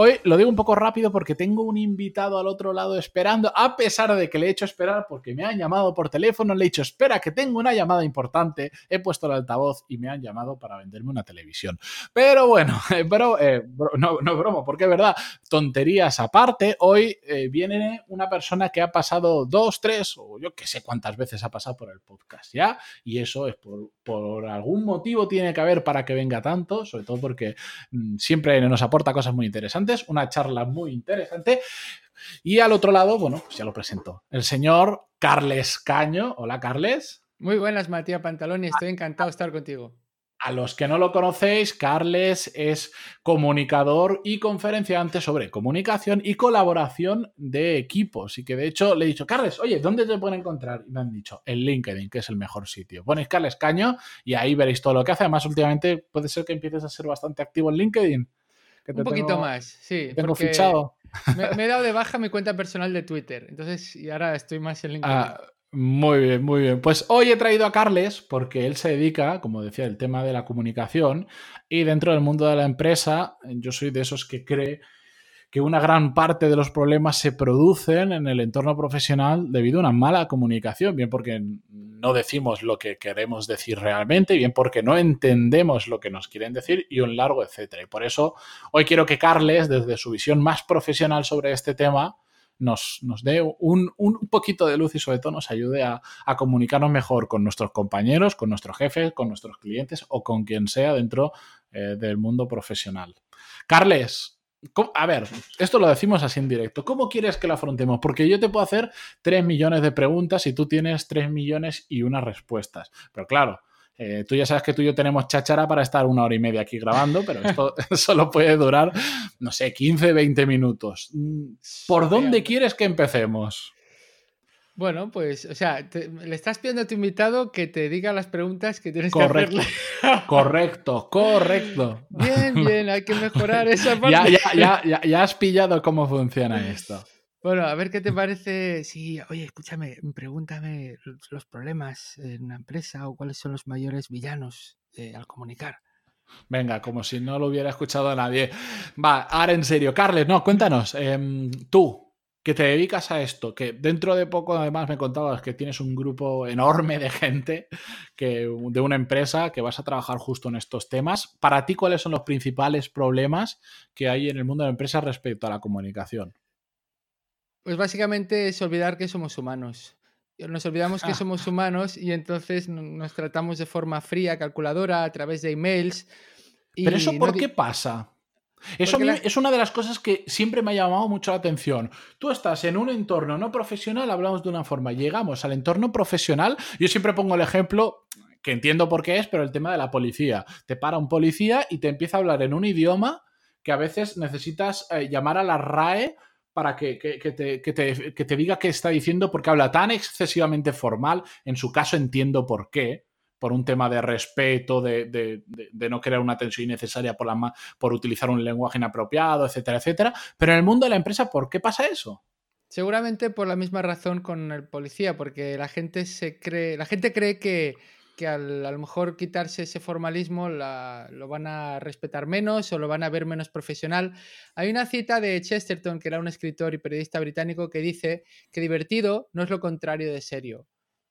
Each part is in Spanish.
Hoy lo digo un poco rápido porque tengo un invitado al otro lado esperando, a pesar de que le he hecho esperar porque me han llamado por teléfono, le he dicho, espera, que tengo una llamada importante, he puesto el altavoz y me han llamado para venderme una televisión. Pero bueno, pero, eh, no, no bromo, porque es verdad, tonterías aparte, hoy eh, viene una persona que ha pasado dos, tres, o yo que sé cuántas veces ha pasado por el podcast ya, y eso es por, por algún motivo tiene que haber para que venga tanto, sobre todo porque mmm, siempre nos aporta cosas muy interesantes una charla muy interesante. Y al otro lado, bueno, pues ya lo presento, el señor Carles Caño. Hola, Carles. Muy buenas, Matías Pantaloni, estoy encantado de estar contigo. A los que no lo conocéis, Carles es comunicador y conferenciante sobre comunicación y colaboración de equipos. Y que de hecho le he dicho, Carles, oye, ¿dónde te pueden encontrar? Y me han dicho, en LinkedIn, que es el mejor sitio. Ponéis Carles Caño y ahí veréis todo lo que hace. Además, últimamente puede ser que empieces a ser bastante activo en LinkedIn. Un poquito tengo, más, sí. Tengo fichado. Me, me, he dado de baja mi cuenta personal de Twitter. Entonces, y ahora estoy más en LinkedIn. Ah, muy bien, muy bien. Pues hoy he traído a Carles porque él se dedica, como decía, el tema de la comunicación y dentro del mundo de la empresa, yo soy de esos que cree que una gran parte de los problemas se producen en el entorno profesional debido a una mala comunicación, bien porque no decimos lo que queremos decir realmente, bien porque no entendemos lo que nos quieren decir y un largo etcétera. Y por eso hoy quiero que Carles, desde su visión más profesional sobre este tema, nos, nos dé un, un, poquito de luz y sobre todo nos ayude a, a, comunicarnos mejor con nuestros compañeros, con nuestros jefes, con nuestros clientes o con quien sea dentro eh, del mundo profesional. Carles, a ver, esto lo decimos así en directo. ¿Cómo quieres que lo afrontemos? Porque yo te puedo hacer 3 millones de preguntas y tú tienes 3 millones y unas respuestas. Pero claro, eh, tú ya sabes que tú y yo tenemos cháchara para estar una hora y media aquí grabando, pero esto solo puede durar, no sé, 15, 20 minutos. ¿Por dónde quieres que empecemos? Bueno, pues, o sea, te, le estás pidiendo a tu invitado que te diga las preguntas que tienes correcto, que hacerle. correcto, correcto. Bien, bien, hay que mejorar esa parte. Ya, ya, ya, ya, ya has pillado cómo funciona esto. Bueno, a ver qué te parece. Sí, oye, escúchame, pregúntame los problemas en una empresa o cuáles son los mayores villanos eh, al comunicar. Venga, como si no lo hubiera escuchado a nadie. Va, ahora en serio. Carles, no, cuéntanos. Eh, tú, que te dedicas a esto, que dentro de poco además me contabas que tienes un grupo enorme de gente que, de una empresa que vas a trabajar justo en estos temas. Para ti, ¿cuáles son los principales problemas que hay en el mundo de la empresa respecto a la comunicación? Pues básicamente es olvidar que somos humanos. Nos olvidamos que somos humanos y entonces nos tratamos de forma fría, calculadora, a través de emails. ¿Pero eso por no qué pasa? Eso la... es una de las cosas que siempre me ha llamado mucho la atención. Tú estás en un entorno no profesional, hablamos de una forma, llegamos al entorno profesional, yo siempre pongo el ejemplo que entiendo por qué es, pero el tema de la policía. Te para un policía y te empieza a hablar en un idioma que a veces necesitas eh, llamar a la RAE para que, que, que, te, que, te, que te diga qué está diciendo porque habla tan excesivamente formal, en su caso entiendo por qué, por un tema de respeto, de, de, no crear una tensión innecesaria por, por utilizar un lenguaje inapropiado, etcétera, etcétera. Pero en el mundo de la empresa, ¿por qué pasa eso? Seguramente por la misma razón con el policía, porque la gente se cree, la gente cree que, que al, a lo mejor quitarse ese formalismo lo van a respetar menos o lo van a ver menos profesional. Hay una cita de Chesterton, que era un escritor y periodista británico, que dice que divertido no es lo contrario de serio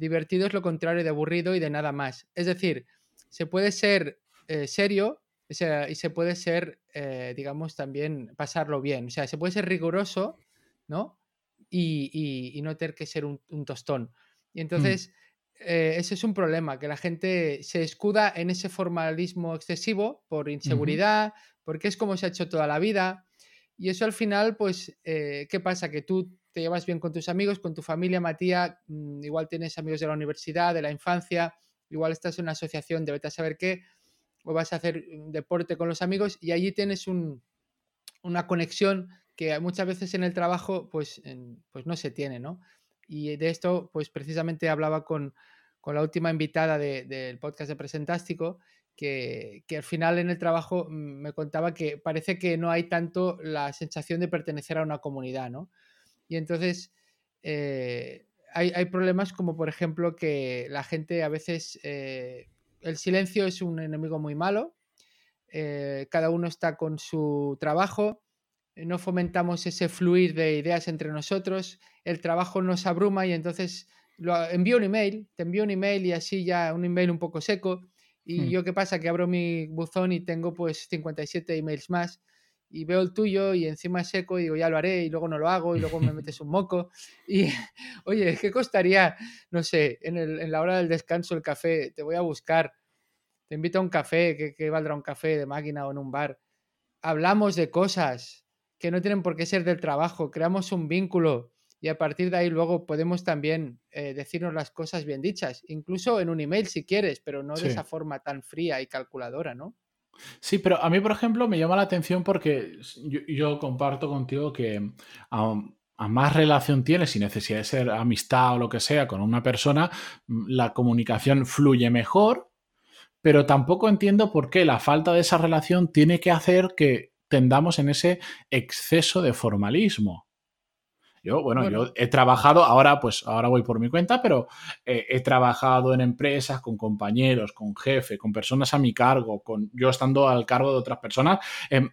divertido es lo contrario de aburrido y de nada más. Es decir, se puede ser eh, serio o sea, y se puede ser, eh, digamos, también pasarlo bien. O sea, se puede ser riguroso, ¿no? Y, y, y no tener que ser un, un tostón. Y entonces, mm. eh, ese es un problema, que la gente se escuda en ese formalismo excesivo por inseguridad, porque es como se ha hecho toda la vida. Y eso al final, pues, eh, ¿qué pasa? Que tú te llevas bien con tus amigos, con tu familia, Matías, mmm, igual tienes amigos de la universidad, de la infancia, igual estás en una asociación de saber qué, o vas a hacer deporte con los amigos y allí tienes un, una conexión que muchas veces en el trabajo pues, pues no se tiene, ¿no? Y de esto, pues precisamente hablaba con, la última invitada del podcast de Presentástico, que, al final en el trabajo mm, me contaba que parece que no hay tanto la sensación de pertenecer a una comunidad, ¿no? Y entonces eh, hay, problemas como, por ejemplo, que la gente a veces, eh, el silencio es un enemigo muy malo, eh, cada uno está con su trabajo, no fomentamos ese fluir de ideas entre nosotros, el trabajo nos abruma y entonces lo, un email, te envío un email y así ya un email un poco seco. Y hmm. yo qué pasa, que abro mi buzón y tengo pues 57 emails más y veo el tuyo y encima es seco y digo, ya lo haré y luego no lo hago y luego me metes un moco. Y oye, ¿qué costaría, no sé, en, el, en la hora del descanso el café? Te voy a buscar, te invito a un café, ¿qué, qué valdrá un café de máquina o en un bar? Hablamos de cosas, que no tienen por qué ser del trabajo, creamos un vínculo y a partir de ahí luego podemos también eh, decirnos las cosas bien dichas, incluso en un email si quieres, pero no de esa forma tan fría y calculadora, ¿no? Sí, pero a mí, por ejemplo, me llama la atención porque yo, comparto contigo que a, a, más relación tienes, sin necesidad de ser amistad o lo que sea, con una persona, mm, la comunicación fluye mejor, pero tampoco entiendo por qué la falta de esa relación tiene que hacer que tendamos en ese exceso de formalismo. Yo, bueno, yo he trabajado, ahora pues ahora voy por mi cuenta, pero eh, he trabajado en empresas con compañeros, con jefe, con personas a mi cargo, con yo estando al cargo de otras personas. Em,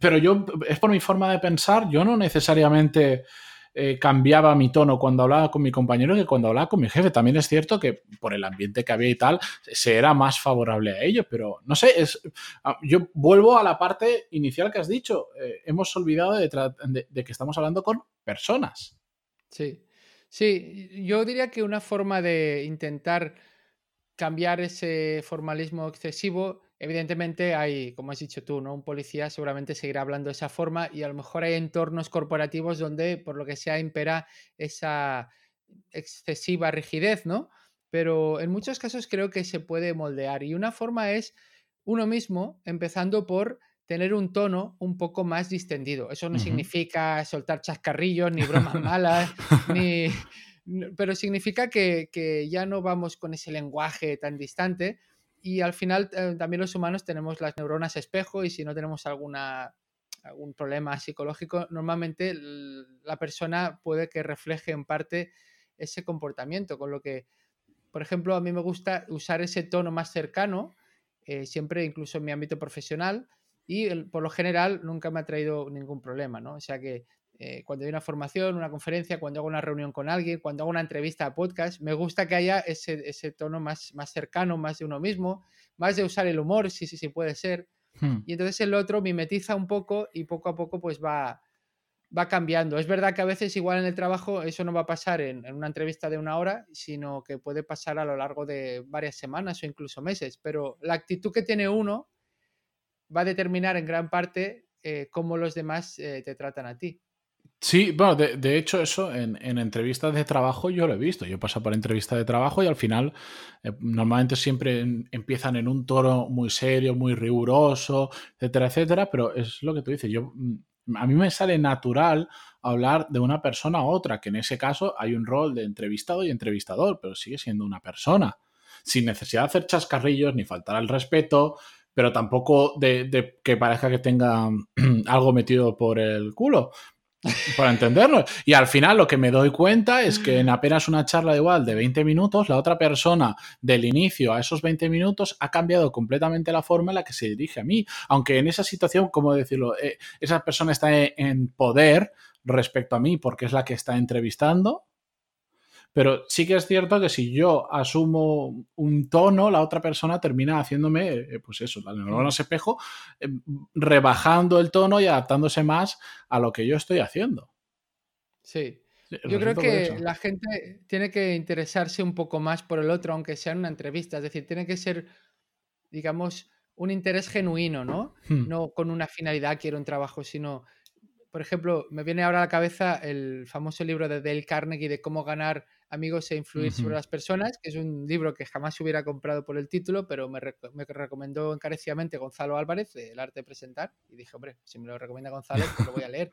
pero yo, es por mi forma de pensar, yo no necesariamente eh, cambiaba mi tono cuando hablaba con mi compañero que cuando hablaba con mi jefe. También es cierto que por el ambiente que había y tal, se era más favorable a ello, pero no sé, es, ah, yo vuelvo a la parte inicial que has dicho. Eh, hemos olvidado de, que estamos hablando con personas. Sí, sí, yo diría que una forma de intentar cambiar ese formalismo excesivo Evidentemente hay, como has dicho tú, ¿no? Un policía seguramente seguirá hablando de esa forma y a lo mejor hay entornos corporativos donde, por lo que sea, impera esa excesiva rigidez, ¿no? Pero en muchos casos creo que se puede moldear y una forma es uno mismo, empezando por tener un tono un poco más distendido. Eso no significa soltar chascarrillos, ni bromas malas, ni... Pero significa que, ya no vamos con ese lenguaje tan distante, y al final eh, también los humanos tenemos las neuronas espejo y si no tenemos alguna, algún problema psicológico, normalmente la persona puede que refleje en parte ese comportamiento, con lo que, por ejemplo, a mí me gusta usar ese tono más cercano, eh, siempre incluso en mi ámbito profesional, y por lo general nunca me ha traído ningún problema, ¿no? O sea que eh, cuando hay una formación, una conferencia, cuando hago una reunión con alguien, cuando hago una entrevista a podcast, me gusta que haya ese, ese tono más, más cercano, más de uno mismo, más de usar el humor, si sí, sí, puede ser. Hmm. Y entonces el otro mimetiza un poco y poco a poco pues va, va cambiando. Es verdad que a veces igual en el trabajo eso no va a pasar en, en, una entrevista de una hora, sino que puede pasar a lo largo de varias semanas o incluso meses, pero la actitud que tiene uno va a determinar en gran parte eh, cómo los demás eh, te tratan a ti. Sí, bueno, de, hecho eso en, entrevistas de trabajo yo lo he visto. Yo paso por entrevistas de trabajo y al final eh, normalmente siempre empiezan en un tono muy serio, muy riguroso, etcétera, etcétera, pero es lo que tú dices. Yo, mm, a mí me sale natural hablar de una persona a otra, que en ese caso hay un rol de entrevistado y entrevistador, pero sigue siendo una persona, sin necesidad de hacer chascarrillos ni faltar al respeto, pero tampoco de que parezca que tenga algo metido por el culo para entenderlo. Y al final lo que me doy cuenta es que en apenas una charla igual de 20 minutos, la otra persona del inicio a esos 20 minutos ha cambiado completamente la forma en la que se dirige a mí. Aunque en esa situación, como decirlo, eh, esa persona está en poder respecto a mí porque es la que está entrevistando, pero sí que es cierto que si yo asumo un tono, la otra persona termina haciéndome, eh, pues eso, la neurona espejo, eh, rebajando el tono y adaptándose más a lo que yo estoy haciendo. Sí. yo creo que la gente tiene que interesarse un poco más por el otro, aunque sea en una entrevista. Es decir, tiene que ser, digamos, un interés genuino, ¿no? Hmm. No con una finalidad, quiero un trabajo, sino por ejemplo, me viene ahora a la cabeza el famoso libro de Dale Carnegie de cómo ganar amigos e influir sobre las personas, que es un libro que jamás hubiera comprado por el título, pero me, recomendó encarecidamente Gonzalo Álvarez, El arte de presentar, y dije, hombre, si me lo recomienda Gonzalo, pues lo voy a leer.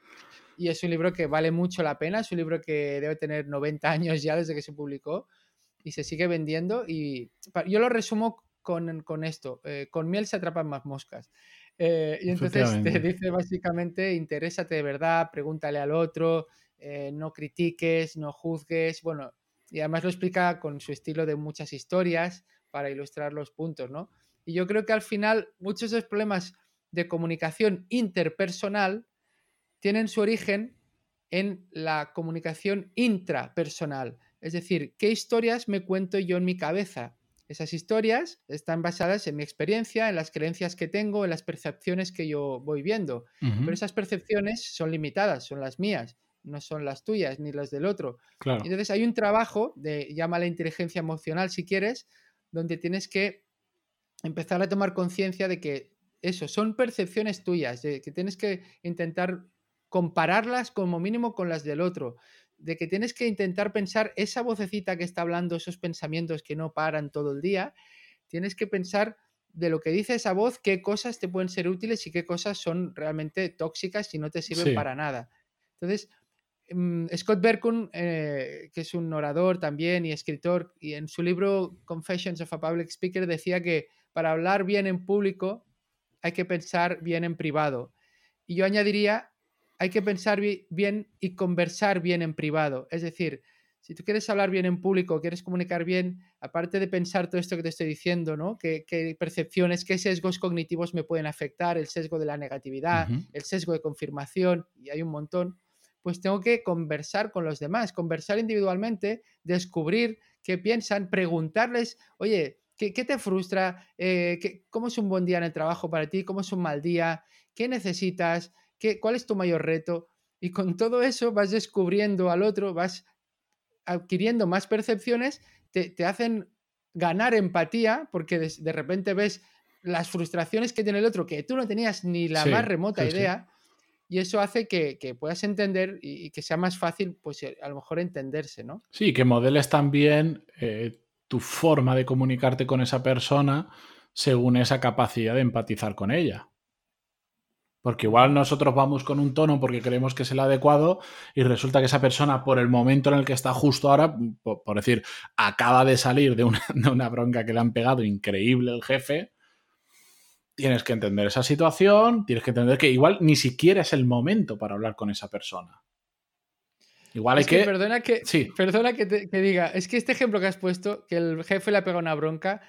Y es un libro que vale mucho la pena, es un libro que debe tener 90 años ya desde que se publicó y se sigue vendiendo. Y yo lo resumo con, esto, eh, con miel se atrapan más moscas. Eh, y entonces te dice básicamente, interésate de verdad, pregúntale al otro, eh, no critiques, no juzgues, bueno, y además lo explica con su estilo de muchas historias para ilustrar los puntos, ¿no? Y yo creo que al final muchos de los problemas de comunicación interpersonal tienen su origen en la comunicación intrapersonal. Es decir, ¿qué historias me cuento yo en mi cabeza? Esas historias están basadas en mi experiencia, en las creencias que tengo, en las percepciones que yo voy viendo. Pero esas percepciones son limitadas, son las mías, no son las tuyas ni las del otro. Entonces hay un trabajo de, llama la inteligencia emocional si quieres, donde tienes que empezar a tomar conciencia de que eso, son percepciones tuyas, de que tienes que intentar compararlas como mínimo con las del otro de que tienes que intentar pensar esa vocecita que está hablando, esos pensamientos que no paran todo el día, tienes que pensar de lo que dice esa voz, qué cosas te pueden ser útiles y qué cosas son realmente tóxicas y no te sirven para nada. Entonces, mm, Scott Berkun, eh, que es un orador también y escritor, y en su libro Confessions of a Public Speaker decía que para hablar bien en público hay que pensar bien en privado. Y yo añadiría hay que pensar bien y conversar bien en privado. Es decir, si tú quieres hablar bien en público, quieres comunicar bien, aparte de pensar todo esto que te estoy diciendo, ¿no? ¿Qué, percepciones, qué sesgos cognitivos me pueden afectar? El sesgo de la negatividad, el sesgo de confirmación, y hay un montón. Pues tengo que conversar con los demás, conversar individualmente, descubrir qué piensan, preguntarles, oye, ¿qué, te frustra? Eh, ¿Cómo es un buen día en el trabajo para ti? ¿Cómo es un mal día? ¿Qué necesitas? ¿Cuál es tu mayor reto? Y con todo eso vas descubriendo al otro, vas adquiriendo más percepciones, te, hacen ganar empatía, porque de, repente ves las frustraciones que tiene el otro, que tú no tenías ni la más remota idea, y eso hace que, puedas entender y, que sea más fácil, pues eh, a lo mejor entenderse, ¿no? Sí, que modeles también eh, tu forma de comunicarte con esa persona según esa capacidad de empatizar con ella. Porque igual nosotros vamos con un tono porque creemos que es el adecuado y resulta que esa persona, por el momento en el que está justo ahora, por, decir, acaba de salir de una, de una, bronca que le han pegado increíble el jefe, tienes que entender esa situación, tienes que entender que igual ni siquiera es el momento para hablar con esa persona. Igual hay que, Perdona que, sí. perdona que, que diga, es que este ejemplo que has puesto, que el jefe le ha pegado una bronca,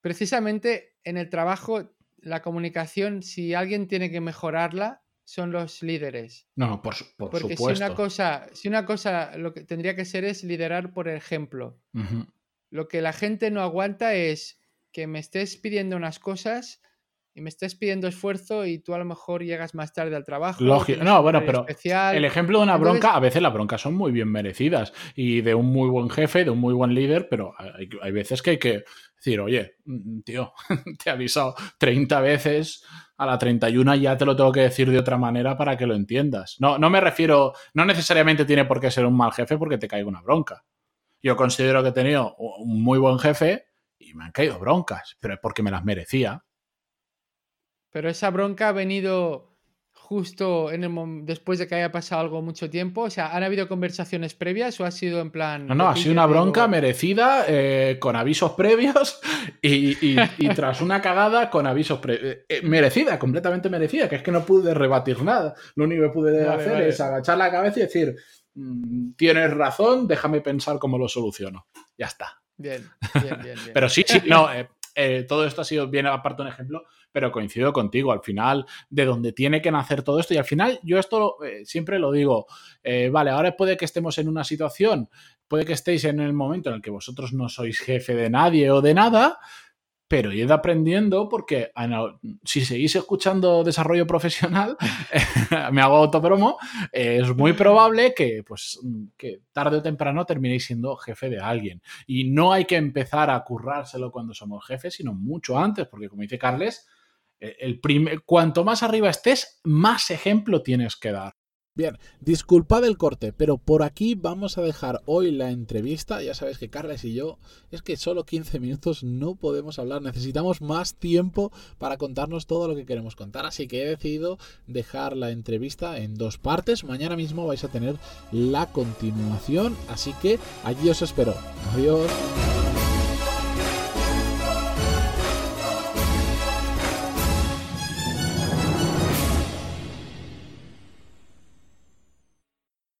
precisamente en el trabajo la comunicación, si alguien tiene que mejorarla, son los líderes. No, por, por Porque si una cosa, si una cosa lo que tendría que ser es liderar por ejemplo. Lo que la gente no aguanta es que me estés pidiendo unas cosas y me estés pidiendo esfuerzo y tú a lo mejor llegas más tarde al trabajo. Lógico. No, bueno, pero el ejemplo de una bronca, a veces las broncas son muy bien merecidas y de un muy buen jefe, de un muy buen líder, pero hay, hay veces que hay que decir, oye, mm, tío, te he avisado 30 veces, a la 31 ya te lo tengo que decir de otra manera para que lo entiendas. No, no me refiero, no necesariamente tiene por qué ser un mal jefe porque te caiga una bronca. Yo considero que he tenido un muy buen jefe y me han caído broncas, pero es porque me las merecía. Pero esa bronca ha venido justo en el después de que haya pasado algo mucho tiempo? O sea, ¿han habido conversaciones previas o ha sido en plan... No, no, ha sido una bronca merecida eh, con avisos previos y, tras una cagada con avisos previos. Eh, eh, merecida, completamente merecida, que es que no pude rebatir nada. Lo único que pude hacer es agachar la cabeza y decir, mm, tienes razón, déjame pensar cómo lo soluciono. Ya está. Bien, bien, bien. Pero sí, sí, no, todo esto ha sido bien aparte un ejemplo pero coincido contigo, al final, de donde tiene que nacer todo esto, y al final yo esto eh, siempre lo digo, eh, vale, ahora puede que estemos en una situación, puede que estéis en el momento en el que vosotros no sois jefe de nadie o de nada, pero id aprendiendo porque si seguís escuchando desarrollo profesional, me hago autopromo, es muy probable que, pues, que tarde o temprano terminéis siendo jefe de alguien. Y no hay que empezar a currárselo cuando somos jefes, sino mucho antes, porque como dice Carles, el cuanto más arriba estés, más ejemplo tienes que dar. Bien, disculpad el corte, pero por aquí vamos a dejar hoy la entrevista. Ya sabéis que Carles y yo, es que solo 15 minutos no podemos hablar, necesitamos más tiempo para contarnos todo lo que queremos contar. Así que he decidido dejar la entrevista en dos partes. Mañana mismo vais a tener la continuación, así que allí os espero. Adiós.